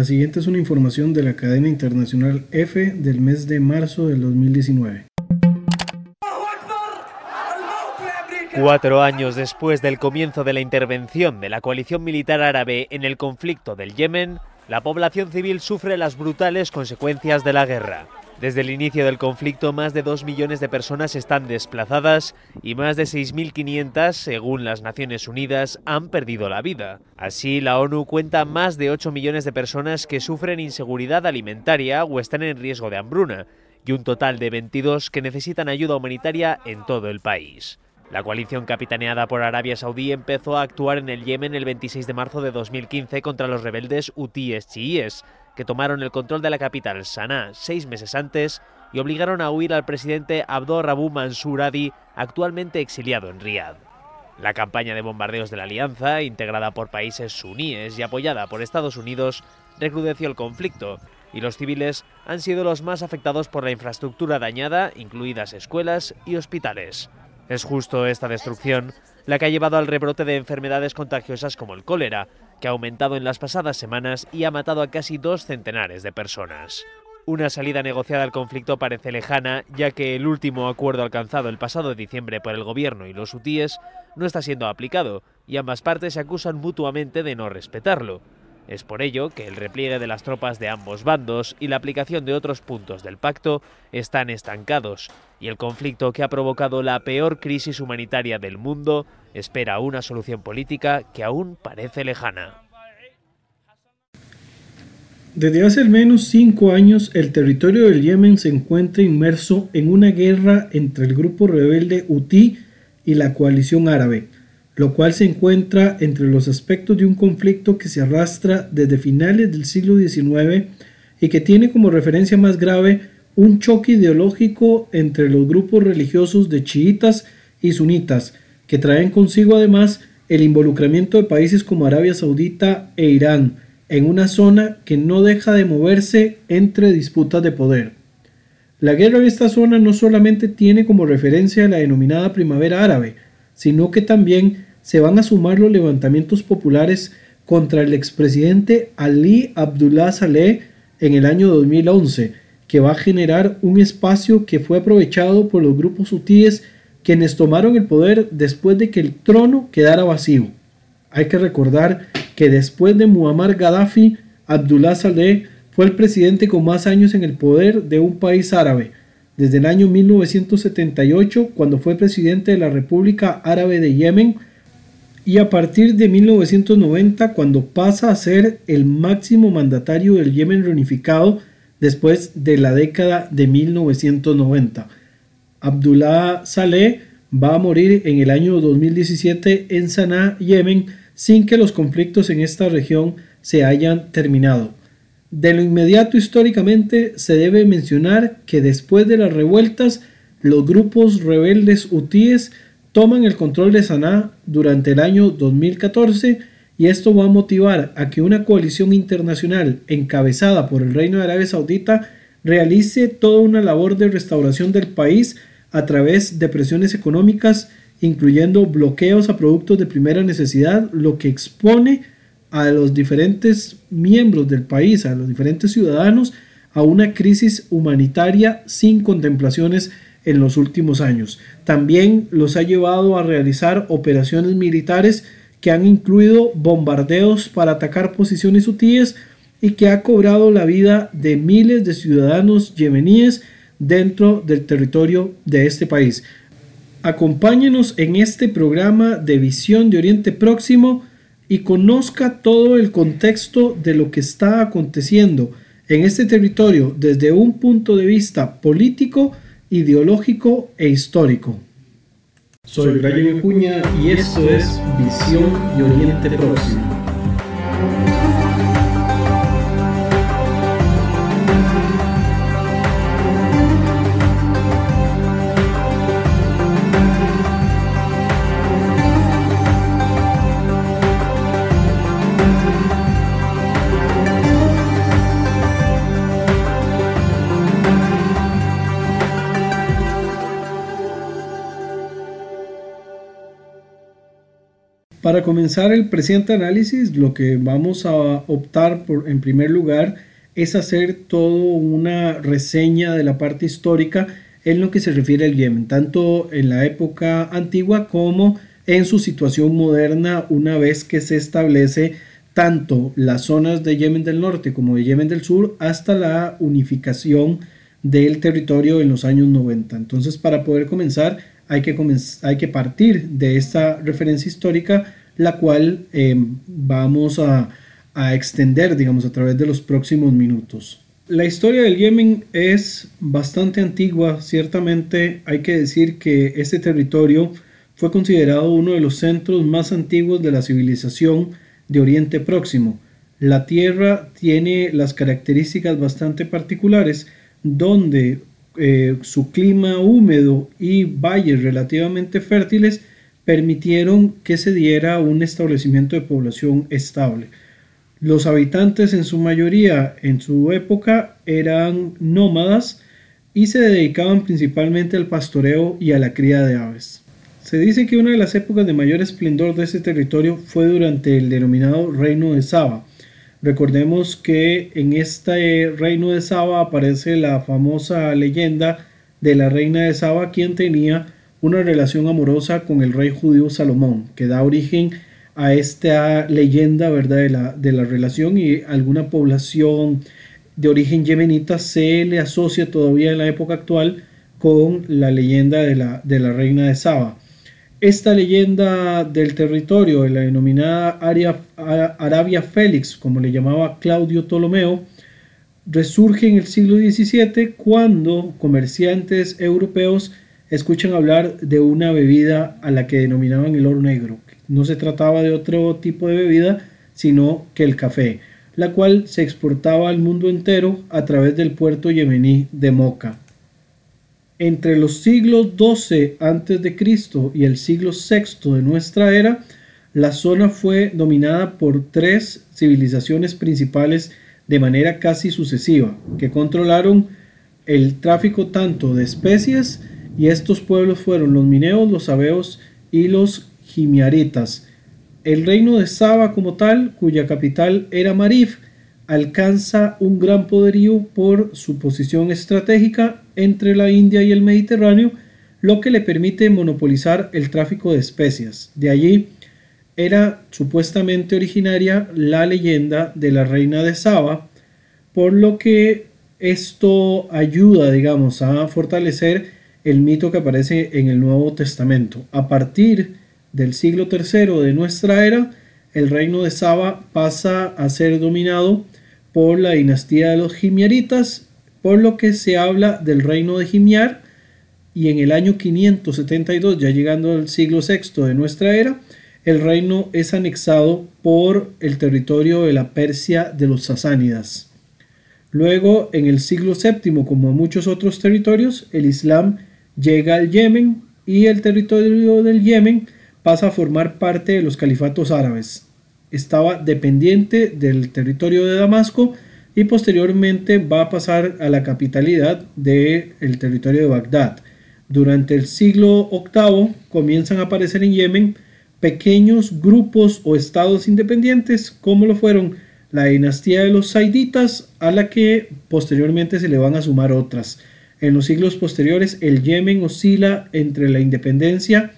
La siguiente es una información de la cadena internacional F del mes de marzo del 2019. Cuatro años después del comienzo de la intervención de la coalición militar árabe en el conflicto del Yemen, la población civil sufre las brutales consecuencias de la guerra. Desde el inicio del conflicto, más de 2 millones de personas están desplazadas y más de 6.500, según las Naciones Unidas, han perdido la vida. Así, la ONU cuenta más de 8 millones de personas que sufren inseguridad alimentaria o están en riesgo de hambruna, y un total de 22 que necesitan ayuda humanitaria en todo el país. La coalición capitaneada por Arabia Saudí empezó a actuar en el Yemen el 26 de marzo de 2015 contra los rebeldes hutíes chiíes, que tomaron el control de la capital, Sanaa, seis meses antes y obligaron a huir al presidente Abdo Rabu Mansur Hadi, actualmente exiliado en Riad. La campaña de bombardeos de la alianza, integrada por países suníes y apoyada por Estados Unidos, recrudeció el conflicto, y los civiles han sido los más afectados por la infraestructura dañada, incluidas escuelas y hospitales. Es justo esta destrucción la que ha llevado al rebrote de enfermedades contagiosas como el cólera, que ha aumentado en las pasadas semanas y ha matado a casi dos centenares de personas. Una salida negociada al conflicto parece lejana, ya que el último acuerdo alcanzado el pasado diciembre por el gobierno y los hutíes no está siendo aplicado, y ambas partes se acusan mutuamente de no respetarlo. Es por ello que el repliegue de las tropas de ambos bandos y la aplicación de otros puntos del pacto están estancados, y el conflicto que ha provocado la peor crisis humanitaria del mundo espera una solución política que aún parece lejana. Desde hace al menos cinco años, el territorio del Yemen se encuentra inmerso en una guerra entre el grupo rebelde Houthi y la coalición árabe lo cual se encuentra entre los aspectos de un conflicto que se arrastra desde finales del siglo XIX y que tiene como referencia más grave un choque ideológico entre los grupos religiosos de chiitas y sunitas, que traen consigo además el involucramiento de países como Arabia Saudita e Irán, en una zona que no deja de moverse entre disputas de poder. La guerra en esta zona no solamente tiene como referencia la denominada primavera árabe, sino que también se van a sumar los levantamientos populares contra el expresidente Ali Abdullah Saleh en el año 2011, que va a generar un espacio que fue aprovechado por los grupos hutíes quienes tomaron el poder después de que el trono quedara vacío. Hay que recordar que después de Muammar Gaddafi, Abdullah Saleh fue el presidente con más años en el poder de un país árabe, desde el año 1978, cuando fue presidente de la República Árabe de Yemen, y a partir de 1990 cuando pasa a ser el máximo mandatario del Yemen reunificado después de la década de 1990. Abdullah Saleh va a morir en el año 2017 en Sanaa, Yemen, sin que los conflictos en esta región se hayan terminado. De lo inmediato históricamente se debe mencionar que después de las revueltas, los grupos rebeldes hutíes toman el control de Sanaa durante el año 2014 y esto va a motivar a que una coalición internacional encabezada por el Reino de Arabia Saudita realice toda una labor de restauración del país a través de presiones económicas, incluyendo bloqueos a productos de primera necesidad, lo que expone a los diferentes miembros del país, a los diferentes ciudadanos, a una crisis humanitaria sin contemplaciones en los últimos años. También los ha llevado a realizar operaciones militares que han incluido bombardeos para atacar posiciones hutíes y que ha cobrado la vida de miles de ciudadanos yemeníes dentro del territorio de este país. Acompáñenos en este programa de visión de Oriente Próximo y conozca todo el contexto de lo que está aconteciendo en este territorio desde un punto de vista político, ideológico e histórico. Soy Brian Acuña y esto es Visión de Oriente Próximo. Para comenzar el presente análisis, lo que vamos a optar por en primer lugar es hacer toda una reseña de la parte histórica en lo que se refiere al Yemen, tanto en la época antigua como en su situación moderna una vez que se establece tanto las zonas de Yemen del norte como de Yemen del sur hasta la unificación del territorio en los años 90. Entonces, para poder comenzar, hay que, hay que partir de esta referencia histórica, la cual eh, vamos a, extender, digamos, a través de los próximos minutos. La historia del Yemen es bastante antigua, ciertamente hay que decir que este territorio fue considerado uno de los centros más antiguos de la civilización de Oriente Próximo. La tierra tiene las características bastante particulares, donde eh, su clima húmedo y valles relativamente fértiles permitieron que se diera un establecimiento de población estable. Los habitantes en su mayoría en su época eran nómadas y se dedicaban principalmente al pastoreo y a la cría de aves. Se dice que una de las épocas de mayor esplendor de este territorio fue durante el denominado Reino de Saba. Recordemos que en este reino de Saba aparece la famosa leyenda de la reina de Saba, quien tenía una relación amorosa con el rey judío Salomón, que da origen a esta leyenda ¿verdad? De, la, de la relación y alguna población de origen yemenita se le asocia todavía en la época actual con la leyenda de la, de la reina de Saba. Esta leyenda del territorio, la denominada Arabia Félix, como le llamaba Claudio Ptolomeo, resurge en el siglo XVII cuando comerciantes europeos escuchan hablar de una bebida a la que denominaban el oro negro, no se trataba de otro tipo de bebida, sino que el café, la cual se exportaba al mundo entero a través del puerto yemení de Moca. Entre los siglos XII a.C. y el siglo VI de nuestra era, la zona fue dominada por tres civilizaciones principales de manera casi sucesiva, que controlaron el tráfico tanto de especies y estos pueblos fueron los mineos, los sabeos y los Gimiaritas. El reino de Saba como tal, cuya capital era Marif, alcanza un gran poderío por su posición estratégica entre la India y el Mediterráneo, lo que le permite monopolizar el tráfico de especias. De allí era supuestamente originaria la leyenda de la reina de Saba, por lo que esto ayuda, digamos, a fortalecer el mito que aparece en el Nuevo Testamento. A partir del siglo III de nuestra era, el reino de Saba pasa a ser dominado por la dinastía de los Gimiaritas, por lo que se habla del reino de Gimiar, y en el año 572, ya llegando al siglo VI de nuestra era, el reino es anexado por el territorio de la Persia de los Sasánidas. Luego, en el siglo VII, como muchos otros territorios, el Islam llega al Yemen y el territorio del Yemen pasa a formar parte de los califatos árabes. Estaba dependiente del territorio de Damasco y posteriormente va a pasar a la capitalidad del territorio de Bagdad. Durante el siglo VIII comienzan a aparecer en Yemen pequeños grupos o estados independientes, como lo fueron la dinastía de los Saiditas, a la que posteriormente se le van a sumar otras. En los siglos posteriores, el Yemen oscila entre la independencia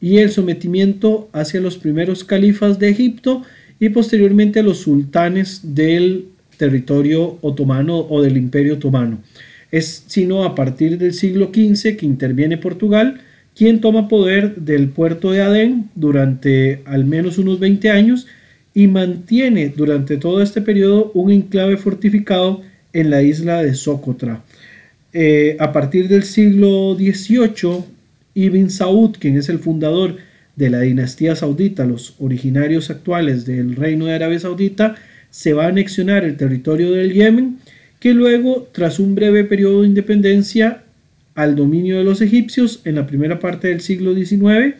y el sometimiento hacia los primeros califas de Egipto y posteriormente a los sultanes del territorio otomano o del imperio otomano. Es sino a partir del siglo XV que interviene Portugal, quien toma poder del puerto de Adén durante al menos unos 20 años y mantiene durante todo este periodo un enclave fortificado en la isla de Socotra. Eh, a partir del siglo XVIII, Ibn Saud, quien es el fundador de la dinastía saudita, los originarios actuales del reino de Arabia Saudita, se va a anexionar el territorio del Yemen, que luego, tras un breve periodo de independencia al dominio de los egipcios en la primera parte del siglo XIX,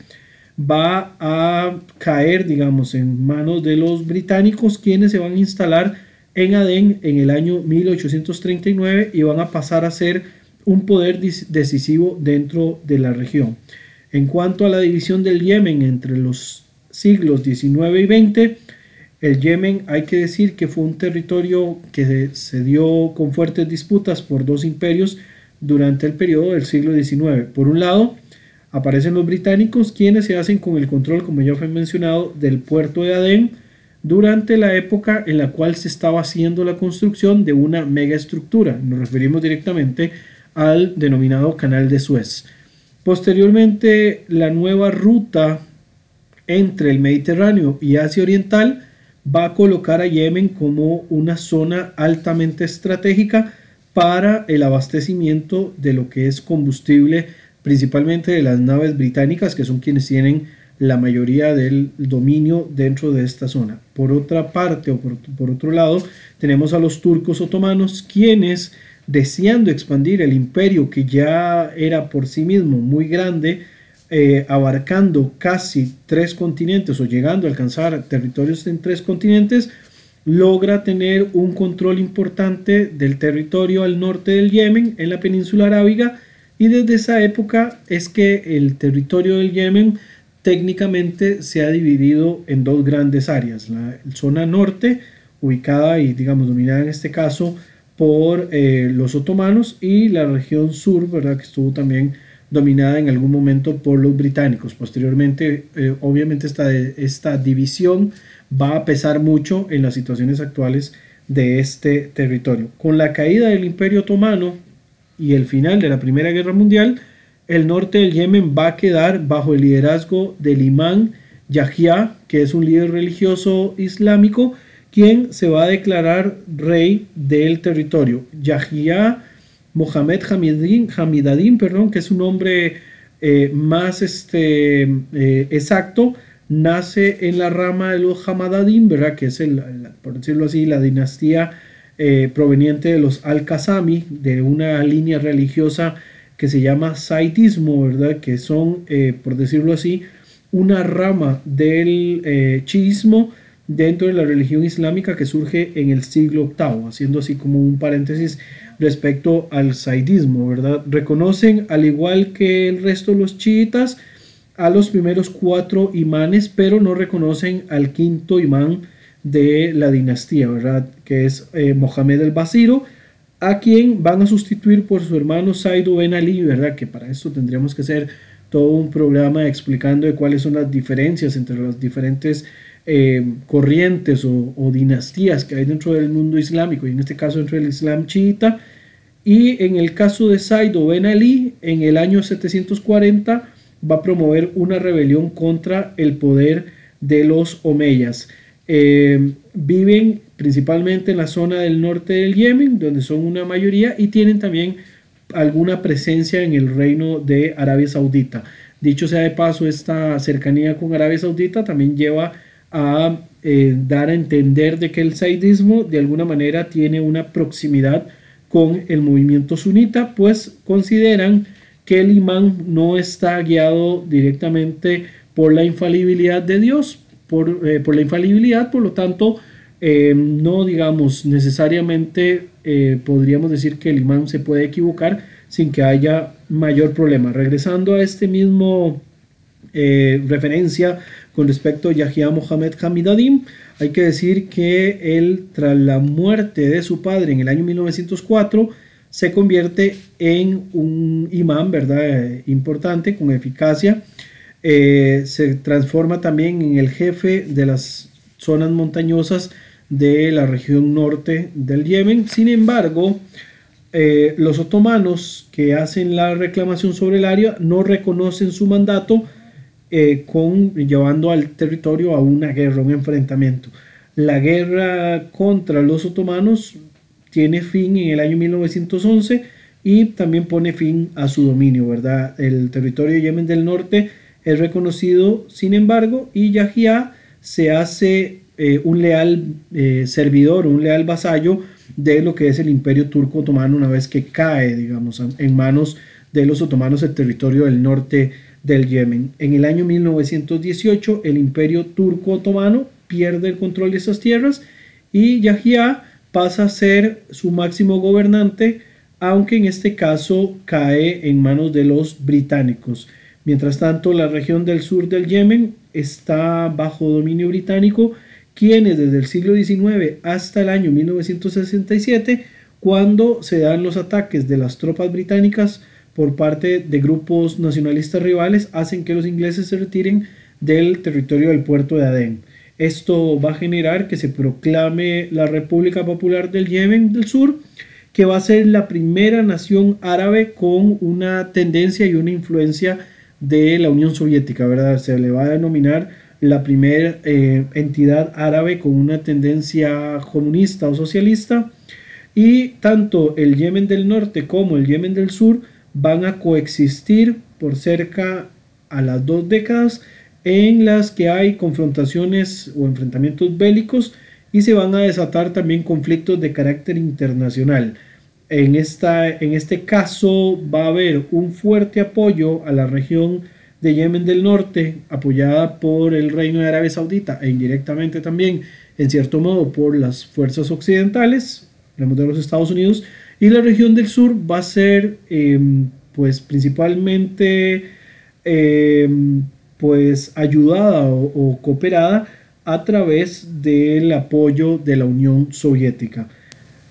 va a caer, digamos, en manos de los británicos, quienes se van a instalar en Adén en el año 1839 y van a pasar a ser un poder decisivo dentro de la región. En cuanto a la división del Yemen entre los siglos XIX y XX. El Yemen, hay que decir que fue un territorio que se dio con fuertes disputas por dos imperios durante el periodo del siglo XIX. Por un lado, aparecen los británicos, quienes se hacen con el control, como ya fue mencionado, del puerto de Adén durante la época en la cual se estaba haciendo la construcción de una megaestructura. Nos referimos directamente al denominado Canal de Suez. Posteriormente, la nueva ruta entre el Mediterráneo y Asia Oriental va a colocar a Yemen como una zona altamente estratégica para el abastecimiento de lo que es combustible, principalmente de las naves británicas, que son quienes tienen la mayoría del dominio dentro de esta zona. Por otra parte, o por, otro lado, tenemos a los turcos otomanos, quienes, deseando expandir el imperio que ya era por sí mismo muy grande, eh, abarcando casi tres continentes o llegando a alcanzar territorios en tres continentes, logra tener un control importante del territorio al norte del Yemen, en la península arábiga, y desde esa época es que el territorio del Yemen técnicamente se ha dividido en dos grandes áreas. La zona norte, ubicada y digamos dominada en este caso por eh, los otomanos, y la región sur, ¿verdad? que estuvo también dominada en algún momento por los británicos. Posteriormente, eh, obviamente esta, esta división va a pesar mucho en las situaciones actuales de este territorio. Con la caída del Imperio Otomano y el final de la Primera Guerra Mundial, el norte del Yemen va a quedar bajo el liderazgo del imán Yahya, que es un líder religioso islámico, quien se va a declarar rey del territorio. Yahya Mohamed Hamidadin, perdón, que es un nombre eh, más este, eh, exacto, nace en la rama de los Hamadadim, ¿verdad? que es, el, por decirlo así, la dinastía eh, proveniente de los Al-Qasami, de una línea religiosa que se llama Saitismo, ¿verdad? Que son, eh, por decirlo así, una rama del eh, chiismo dentro de la religión islámica que surge en el siglo VIII, haciendo así como un paréntesis respecto al saidismo, ¿verdad? Reconocen, al igual que el resto de los chiitas, a los primeros cuatro imanes, pero no reconocen al quinto imán de la dinastía, ¿verdad? Que es eh, Mohamed el Basiro, a quien van a sustituir por su hermano Saidu Ben Ali, ¿verdad? Que para esto tendríamos que hacer todo un programa explicando de cuáles son las diferencias entre las diferentes eh, corrientes o, dinastías que hay dentro del mundo islámico, y en este caso dentro del Islam chiita. Y en el caso de Saidu Ben Ali, en el año 740 va a promover una rebelión contra el poder de los omeyas. Eh, viven principalmente en la zona del norte del Yemen, donde son una mayoría, y tienen también alguna presencia en el reino de Arabia Saudita. Dicho sea de paso, esta cercanía con Arabia Saudita también lleva a eh, dar a entender de que el saidismo de alguna manera tiene una proximidad con el movimiento sunita, pues consideran que el imán no está guiado directamente por la infalibilidad de Dios, por, eh, por la infalibilidad, por lo tanto, eh, no digamos necesariamente eh, podríamos decir que el imán se puede equivocar sin que haya mayor problema. Regresando a este mismo eh, referencia con respecto a Yahya Mohamed Hamidadim, hay que decir que él tras la muerte de su padre en el año 1904 se convierte en un imán, ¿verdad? Importante, con eficacia. se transforma también en el jefe de las zonas montañosas de la región norte del Yemen. Sin embargo, eh, los otomanos que hacen la reclamación sobre el área no reconocen su mandato eh, con, llevando al territorio a una guerra, un enfrentamiento. La guerra contra los otomanos tiene fin en el año 1911 y también pone fin a su dominio, ¿verdad? El territorio de Yemen del Norte es reconocido, sin embargo, y Yahya se hace eh, un leal eh, servidor, un leal vasallo de lo que es el imperio turco otomano una vez que cae, digamos, en manos de los otomanos el territorio del norte del Yemen. En el año 1918 el imperio turco otomano pierde el control de esas tierras y Yahya pasa a ser su máximo gobernante, aunque en este caso cae en manos de los británicos. Mientras tanto, la región del sur del Yemen está bajo dominio británico, quienes desde el siglo XIX hasta el año 1967, cuando se dan los ataques de las tropas británicas por parte de grupos nacionalistas rivales, hacen que los ingleses se retiren del territorio del puerto de Adén. Esto va a generar que se proclame la República Popular del Yemen del Sur, que va a ser la primera nación árabe con una tendencia y una influencia de la Unión Soviética, ¿verdad? Se le va a denominar la primera eh, entidad árabe con una tendencia comunista o socialista. Y tanto el Yemen del Norte como el Yemen del Sur van a coexistir por cerca a las dos décadas en las que hay confrontaciones o enfrentamientos bélicos y se van a desatar también conflictos de carácter internacional. En, esta, en este caso va a haber un fuerte apoyo a la región de Yemen del Norte, apoyada por el Reino de Arabia Saudita e indirectamente también, en cierto modo, por las fuerzas occidentales, de los Estados Unidos, y la región del sur va a ser, em, pues, principalmente, em, pues, ayudada o cooperada a través del apoyo de la Unión Soviética.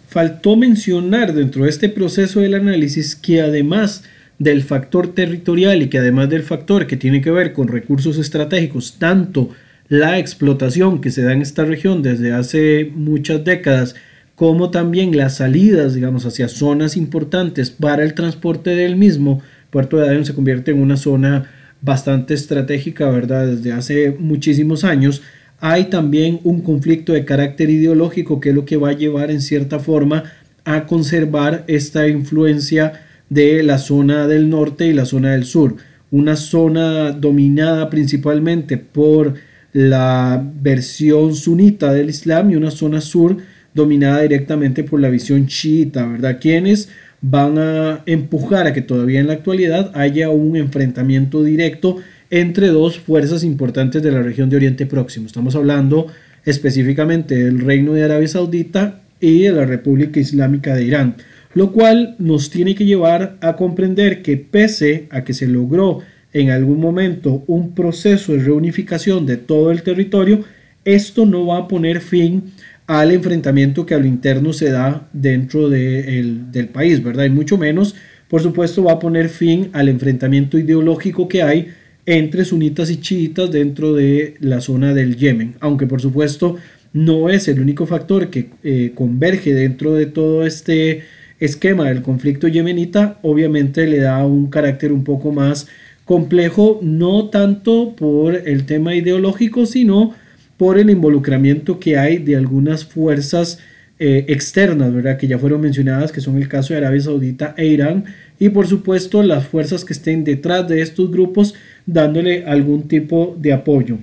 Faltó mencionar dentro de este proceso del análisis que además del factor territorial y que además del factor que tiene que ver con recursos estratégicos, tanto la explotación que se da en esta región desde hace muchas décadas, como también las salidas, digamos, hacia zonas importantes para el transporte del mismo, Puerto de Adén se convierte en una zona bastante estratégica, ¿verdad? Desde hace muchísimos años hay también un conflicto de carácter ideológico que es lo que va a llevar en cierta forma a conservar esta influencia de la zona del norte y la zona del sur. Una zona dominada principalmente por la versión sunita del Islam y una zona sur dominada directamente por la visión chiita, ¿verdad? Quienes van a empujar a que todavía en la actualidad haya un enfrentamiento directo entre dos fuerzas importantes de la región de Oriente Próximo. Estamos hablando específicamente del Reino de Arabia Saudita y de la República Islámica de Irán, lo cual nos tiene que llevar a comprender que pese a que se logró en algún momento un proceso de reunificación de todo el territorio, esto no va a poner fin al enfrentamiento que a lo interno se da dentro del país, ¿verdad? Y mucho menos, por supuesto, va a poner fin al enfrentamiento ideológico que hay entre sunitas y chiitas dentro de la zona del Yemen, aunque por supuesto no es el único factor que eh, converge dentro de todo este esquema del conflicto yemenita, obviamente le da un carácter un poco más complejo, no tanto por el tema ideológico, sino por el involucramiento que hay de algunas fuerzas eh, externas, ¿verdad? Que ya fueron mencionadas, que son el caso de Arabia Saudita e Irán, y por supuesto las fuerzas que estén detrás de estos grupos dándole algún tipo de apoyo.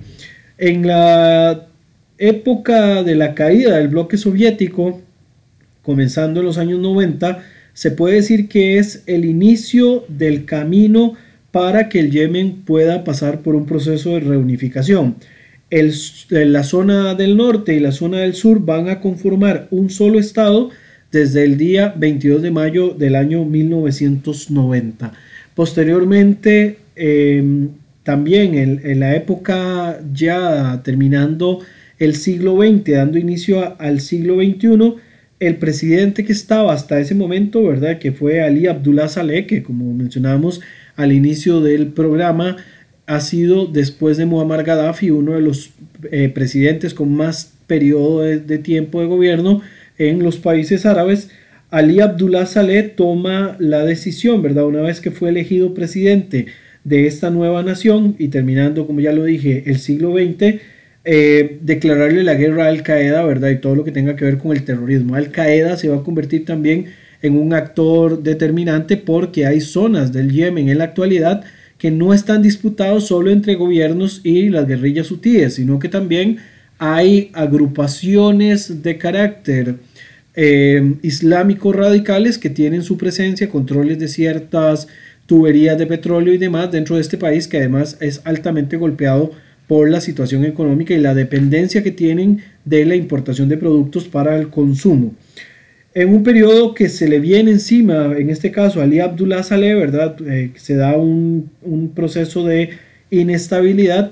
En la época de la caída del bloque soviético, comenzando en los años 90, se puede decir que es el inicio del camino para que el Yemen pueda pasar por un proceso de reunificación. La zona del norte y la zona del sur van a conformar un solo estado desde el día 22 de mayo del año 1990. Posteriormente, em, también en, la época ya terminando el siglo XX, dando inicio al siglo XXI, el presidente que estaba hasta ese momento, ¿verdad? Que fue Ali Abdullah Saleh, que como mencionamos al inicio del programa, ha sido después de Muammar Gaddafi uno de los eh, presidentes con más periodo de tiempo de gobierno en los países árabes, Ali Abdullah Saleh toma la decisión, ¿verdad? Una vez que fue elegido presidente de esta nueva nación y terminando, como ya lo dije, el siglo XX, eh, declararle la guerra a Al Qaeda, ¿verdad? Y todo lo que tenga que ver con el terrorismo. Al Qaeda se va a convertir también en un actor determinante porque hay zonas del Yemen en la actualidad que no están disputados solo entre gobiernos y las guerrillas hutíes, sino que también hay agrupaciones de carácter eh, islámicos radicales que tienen su presencia, controles de ciertas tuberías de petróleo y demás dentro de este país que además es altamente golpeado por la situación económica y la dependencia que tienen de la importación de productos para el consumo. En un periodo que se le viene encima, en este caso Ali Abdullah Saleh, ¿verdad? Eh, se da un, un proceso de inestabilidad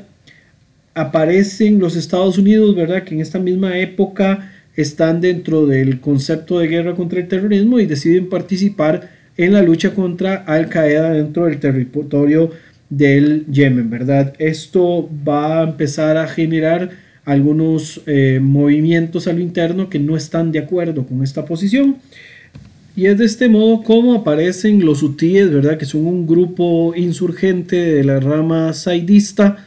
aparecen los Estados Unidos, ¿verdad? Que en esta misma época están dentro del concepto de guerra contra el terrorismo y deciden participar en la lucha contra Al Qaeda dentro del territorio del Yemen, ¿verdad? Esto va a empezar a generar algunos eh, movimientos a lo interno que no están de acuerdo con esta posición. Y es de este modo como aparecen los hutíes, ¿verdad? Que son un grupo insurgente de la rama saidista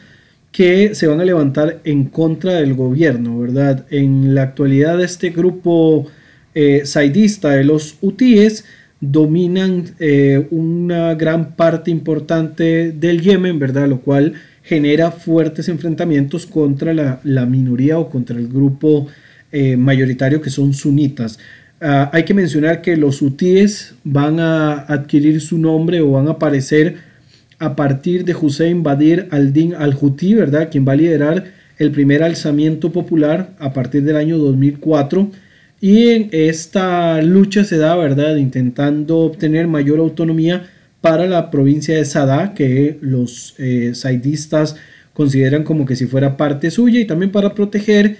que se van a levantar en contra del gobierno, ¿verdad? En la actualidad este grupo eh, saidista de los hutíes dominan eh, una gran parte importante del Yemen, ¿verdad? Lo cual genera fuertes enfrentamientos contra la, minoría o contra el grupo eh, mayoritario que son sunitas. Ah, hay que mencionar que los hutíes van a adquirir su nombre o van a aparecer a partir de Hussein Badir al-Din al-Houthi, ¿verdad? Quien va a liderar el primer alzamiento popular a partir del año 2004 y esta lucha se da, ¿verdad?, intentando obtener mayor autonomía para la provincia de Sadá, que los eh, saidistas consideran como que si fuera parte suya, y también para proteger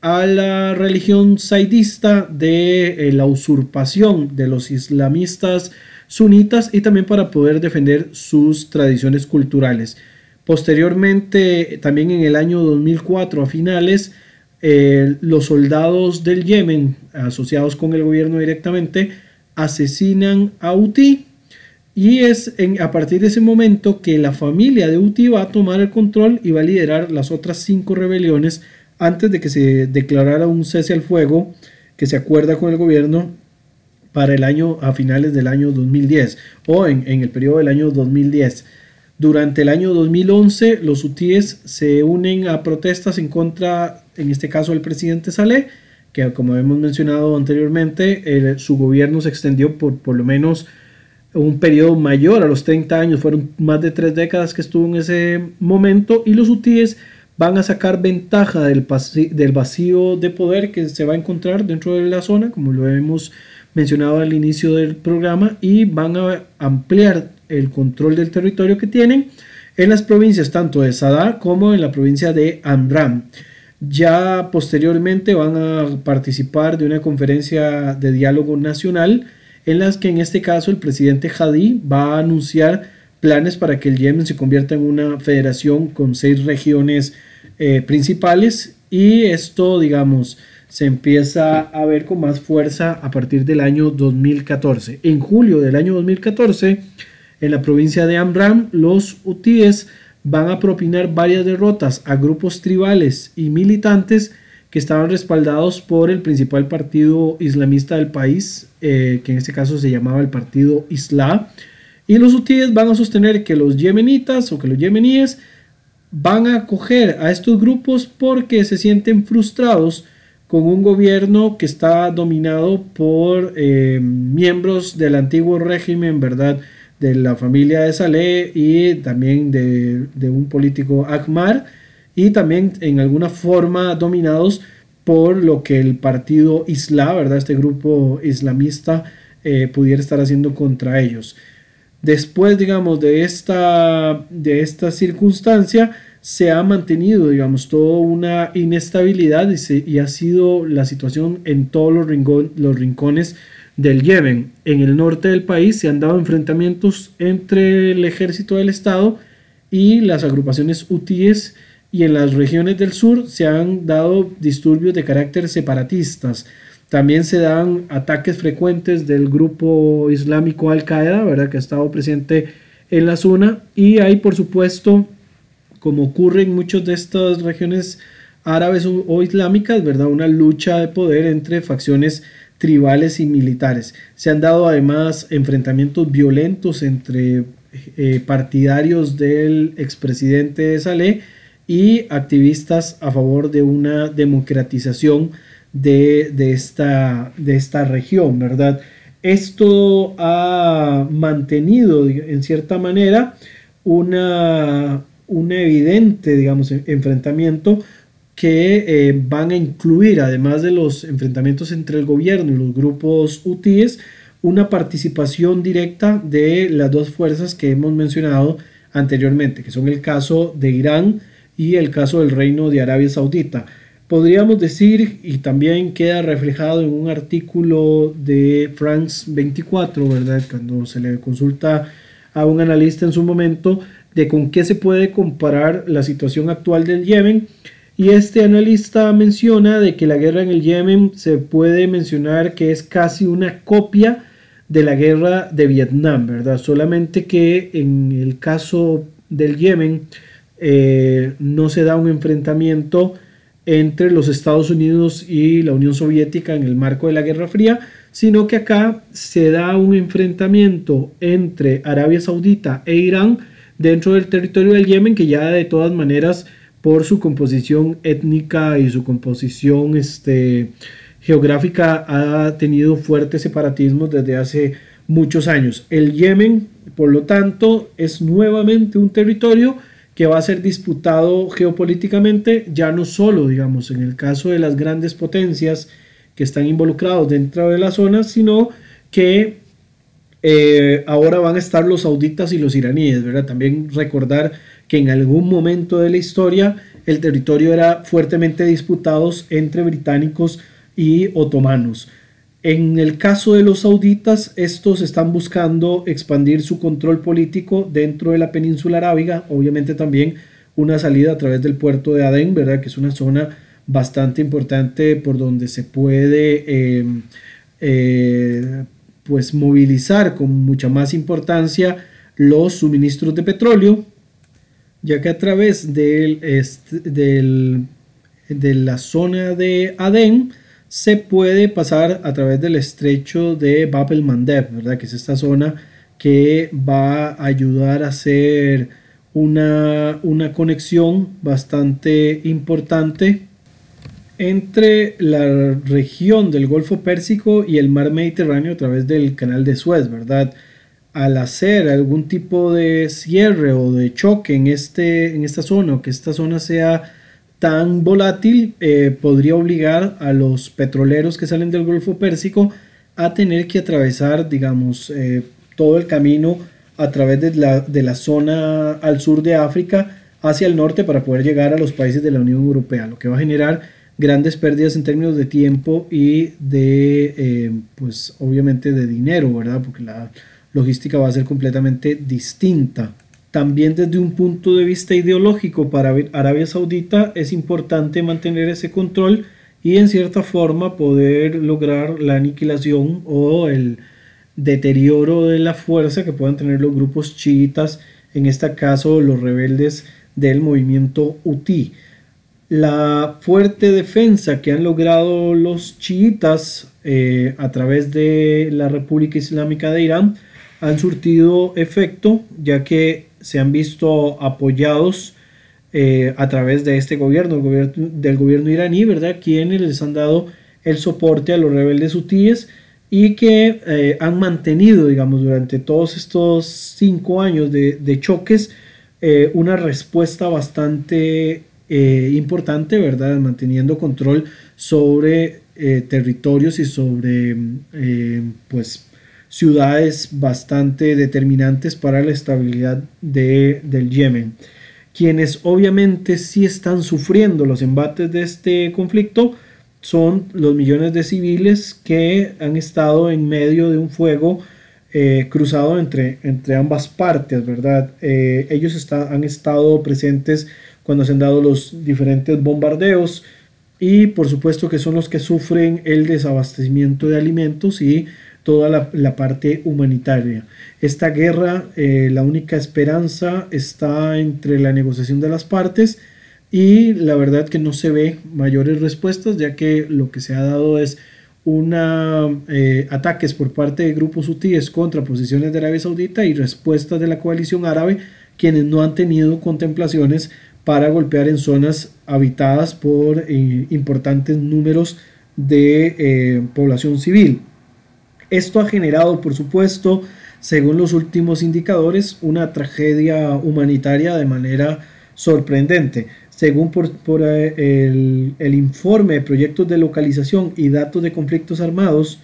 a la religión saidista de eh, la usurpación de los islamistas sunitas y también para poder defender sus tradiciones culturales. Posteriormente, también en el año 2004, a finales, eh, los soldados del Yemen, asociados con el gobierno directamente, asesinan a Uti y es a partir de ese momento que la familia de Uti va a tomar el control y va a liderar las otras cinco rebeliones antes de que se declarara un cese al fuego que se acuerda con el gobierno para el año a finales del año 2010 o en, en el periodo del año 2010. Durante el año 2011, los hutíes se unen a protestas en contra, en este caso, del presidente Saleh, que como hemos mencionado anteriormente, su gobierno se extendió por por lo menos un periodo mayor a los 30 años, fueron más de tres décadas que estuvo en ese momento, y los hutíes van a sacar ventaja del, del vacío de poder que se va a encontrar dentro de la zona, como lo hemos mencionado al inicio del programa, y van a ampliar el control del territorio que tienen en las provincias tanto de Sadá como en la provincia de Amram. Ya posteriormente van a participar de una conferencia de diálogo nacional en las que en este caso el presidente Hadi va a anunciar planes para que el Yemen se convierta en una federación con seis regiones eh, principales y esto digamos se empieza a ver con más fuerza a partir del año 2014. En julio del año 2014 en la provincia de Amram, los hutíes van a propinar varias derrotas a grupos tribales y militantes que estaban respaldados por el principal partido islamista del país, eh, que en este caso se llamaba el partido Islam. Y los hutíes van a sostener que los yemenitas o que los yemeníes van a acoger a estos grupos porque se sienten frustrados con un gobierno que está dominado por eh, miembros del antiguo régimen, ¿verdad? De la familia de Saleh y también de, un político Akmar y también en alguna forma dominados por lo que el partido Islam, ¿verdad? Este grupo islamista eh, pudiera estar haciendo contra ellos. Después, digamos, de esta, de esta circunstancia, se ha mantenido, digamos, toda una inestabilidad y, y ha sido la situación en todos los, los rincones del Yemen. En el norte del país se han dado enfrentamientos entre el ejército del Estado y las agrupaciones hutíes y en las regiones del sur se han dado disturbios de carácter separatistas. También se dan ataques frecuentes del grupo islámico Al-Qaeda, ¿verdad? que ha estado presente en la zona. Y hay, por supuesto, como ocurre en muchas de estas regiones árabes o islámicas, ¿verdad? una lucha de poder entre facciones tribales y militares. Se han dado además enfrentamientos violentos entre eh, partidarios del expresidente Saleh y activistas a favor de una democratización de, esta, de esta región, ¿verdad? Esto ha mantenido en cierta manera una, un evidente, digamos, enfrentamiento que eh, van a incluir, además de los enfrentamientos entre el gobierno y los grupos UTIs, una participación directa de las dos fuerzas que hemos mencionado anteriormente, que son el caso de Irán y el caso del reino de Arabia Saudita. Podríamos decir, y también queda reflejado en un artículo de France 24, ¿verdad? Cuando se le consulta a un analista en su momento de con qué se puede comparar la situación actual del Yemen. Y este analista menciona de que la guerra en el Yemen se puede mencionar que es casi una copia de la guerra de Vietnam, ¿verdad? Solamente que en el caso del Yemen eh, no se da un enfrentamiento entre los Estados Unidos y la Unión Soviética en el marco de la Guerra Fría, sino que acá se da un enfrentamiento entre Arabia Saudita e Irán dentro del territorio del Yemen, que ya de todas maneras por su composición étnica y su composición este, geográfica ha tenido fuertes separatismos desde hace muchos años. El Yemen, por lo tanto, es nuevamente un territorio que va a ser disputado geopolíticamente, ya no solo, digamos, en el caso de las grandes potencias que están involucrados dentro de la zona, sino que eh, ahora van a estar los sauditas y los iraníes, ¿verdad? También recordar que en algún momento de la historia el territorio era fuertemente disputado entre británicos y otomanos. En el caso de los sauditas, estos están buscando expandir su control político dentro de la península arábiga, obviamente también una salida a través del puerto de Adén, ¿verdad? que es una zona bastante importante por donde se puede em, eh, pues movilizar con mucha más importancia los suministros de petróleo, ya que a través del, del, de la zona de Adén, se puede pasar a través del estrecho de Bab el Mandeb, ¿verdad? que es esta zona que va a ayudar a hacer una, una conexión bastante importante entre la región del Golfo Pérsico y el mar Mediterráneo a través del canal de Suez, ¿verdad? Al hacer algún tipo de cierre o de choque en, este, en esta zona, o que esta zona sea tan volátil eh, podría obligar a los petroleros que salen del Golfo Pérsico a tener que atravesar, digamos, eh, todo el camino a través de la, de la zona al sur de África hacia el norte para poder llegar a los países de la Unión Europea, lo que va a generar grandes pérdidas en términos de tiempo y de, eh, pues obviamente de dinero, ¿verdad? Porque la logística va a ser completamente distinta. También desde un punto de vista ideológico para Arabia Saudita es importante mantener ese control y en cierta forma poder lograr la aniquilación o el deterioro de la fuerza que puedan tener los grupos chiitas, en este caso los rebeldes del movimiento Houthi. La fuerte defensa que han logrado los chiitas eh, a través de la República Islámica de Irán han surtido efecto, ya que se han visto apoyados eh, a través de este gobierno, el gobierno del gobierno iraní, ¿verdad? Quienes les han dado el soporte a los rebeldes hutíes y que eh, han mantenido, digamos, durante todos estos cinco años de, choques, eh, una respuesta bastante importante, ¿verdad? Manteniendo control sobre territorios y sobre, pues, ciudades bastante determinantes para la estabilidad de, del Yemen. Quienes obviamente sí están sufriendo los embates de este conflicto son los millones de civiles que han estado en medio de un fuego eh, cruzado entre, entre ambas partes, ¿verdad? Eh, ellos han estado presentes cuando se han dado los diferentes bombardeos y por supuesto que son los que sufren el desabastecimiento de alimentos y toda la, parte humanitaria. Esta guerra, eh, la única esperanza está entre la negociación de las partes y la verdad que no se ve mayores respuestas ya que lo que se ha dado es una eh, ataques por parte de grupos hutíes contra posiciones de Arabia Saudita y respuestas de la coalición árabe quienes no han tenido contemplaciones para golpear en zonas habitadas por eh, importantes números de población civil. Esto ha generado, por supuesto, según los últimos indicadores, una tragedia humanitaria de manera sorprendente. Según por, eh, el, informe de proyectos de localización y datos de conflictos armados,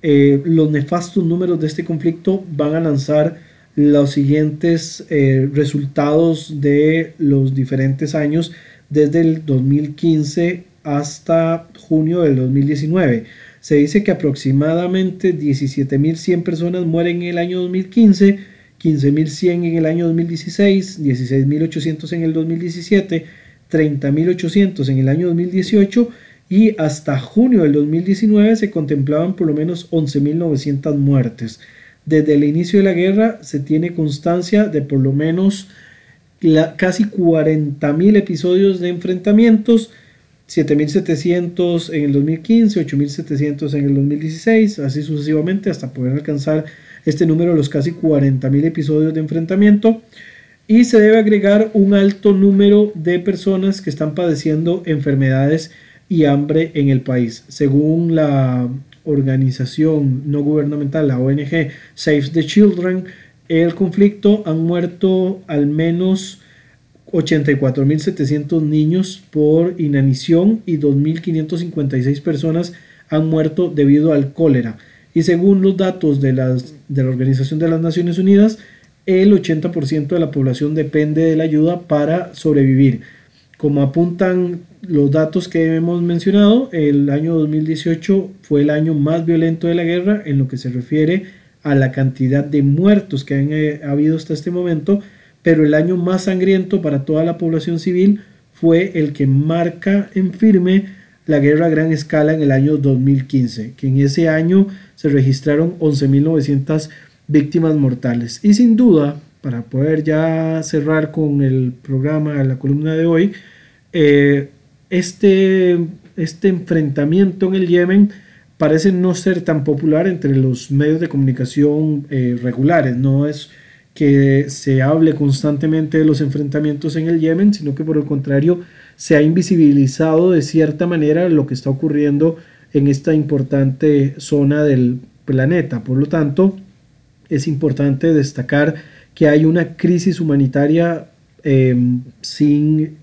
eh, los nefastos números de este conflicto van a lanzar los siguientes eh, resultados de los diferentes años desde el 2015 hasta junio del 2019. Se dice que aproximadamente 17.100 personas mueren en el año 2015, 15.100 en el año 2016, 16.800 en el 2017, 30.800 en el año 2018 y hasta junio del 2019 se contemplaban por lo menos 11.900 muertes. Desde el inicio de la guerra se tiene constancia de por lo menos casi 40.000 episodios de enfrentamientos, 7.700 en el 2015, 8.700 en el 2016, así sucesivamente hasta poder alcanzar este número, los casi 40.000 episodios de enfrentamiento. Y se debe agregar un alto número de personas que están padeciendo enfermedades y hambre en el país. Según la organización no gubernamental, la ONG Save the Children, el conflicto han muerto al menos 84.700 niños por inanición y 2.556 personas han muerto debido al cólera. Y según los datos de, de la Organización de las Naciones Unidas, el 80% de la población depende de la ayuda para sobrevivir. Como apuntan los datos que hemos mencionado, el año 2018 fue el año más violento de la guerra en lo que se refiere a la cantidad de muertos que han eh, habido hasta este momento pero el año más sangriento para toda la población civil fue el que marca en firme la guerra a gran escala en el año 2015, que en ese año se registraron 11.900 víctimas mortales. Y sin duda, para poder ya cerrar con el programa, la columna de hoy, eh, este, este enfrentamiento en el Yemen parece no ser tan popular entre los medios de comunicación eh, regulares, no es que se hable constantemente de los enfrentamientos en el Yemen, sino que por el contrario se ha invisibilizado de cierta manera lo que está ocurriendo en esta importante zona del planeta. Por lo tanto, es importante destacar que hay una crisis humanitaria em, sin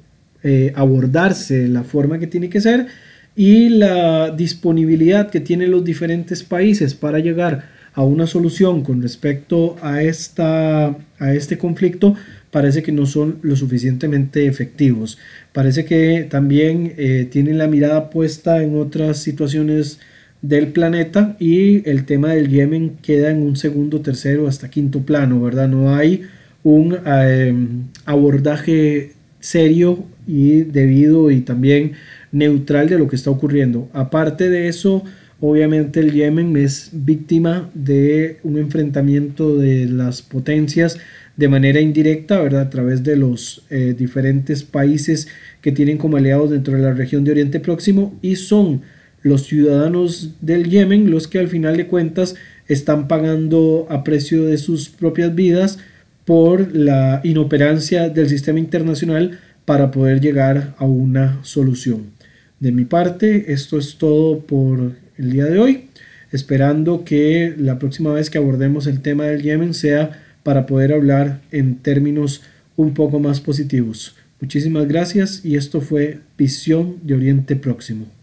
eh, abordarse la forma que tiene que ser y la disponibilidad que tienen los diferentes países para llegar a una solución con respecto a, esta, a este conflicto parece que no son lo suficientemente efectivos. Parece que también eh, tienen la mirada puesta en otras situaciones del planeta y el tema del Yemen queda en un segundo, tercero, hasta quinto plano, ¿verdad? No hay un em, abordaje serio y debido y también neutral de lo que está ocurriendo. Aparte de eso, Obviamente el Yemen es víctima de un enfrentamiento de las potencias de manera indirecta, ¿verdad? A través de los eh, diferentes países que tienen como aliados dentro de la región de Oriente Próximo y son los ciudadanos del Yemen los que al final de cuentas están pagando a precio de sus propias vidas por la inoperancia del sistema internacional para poder llegar a una solución. De mi parte, esto es todo por el día de hoy, esperando que la próxima vez que abordemos el tema del Yemen sea para poder hablar en términos un poco más positivos. Muchísimas gracias y esto fue Visión de Oriente Próximo.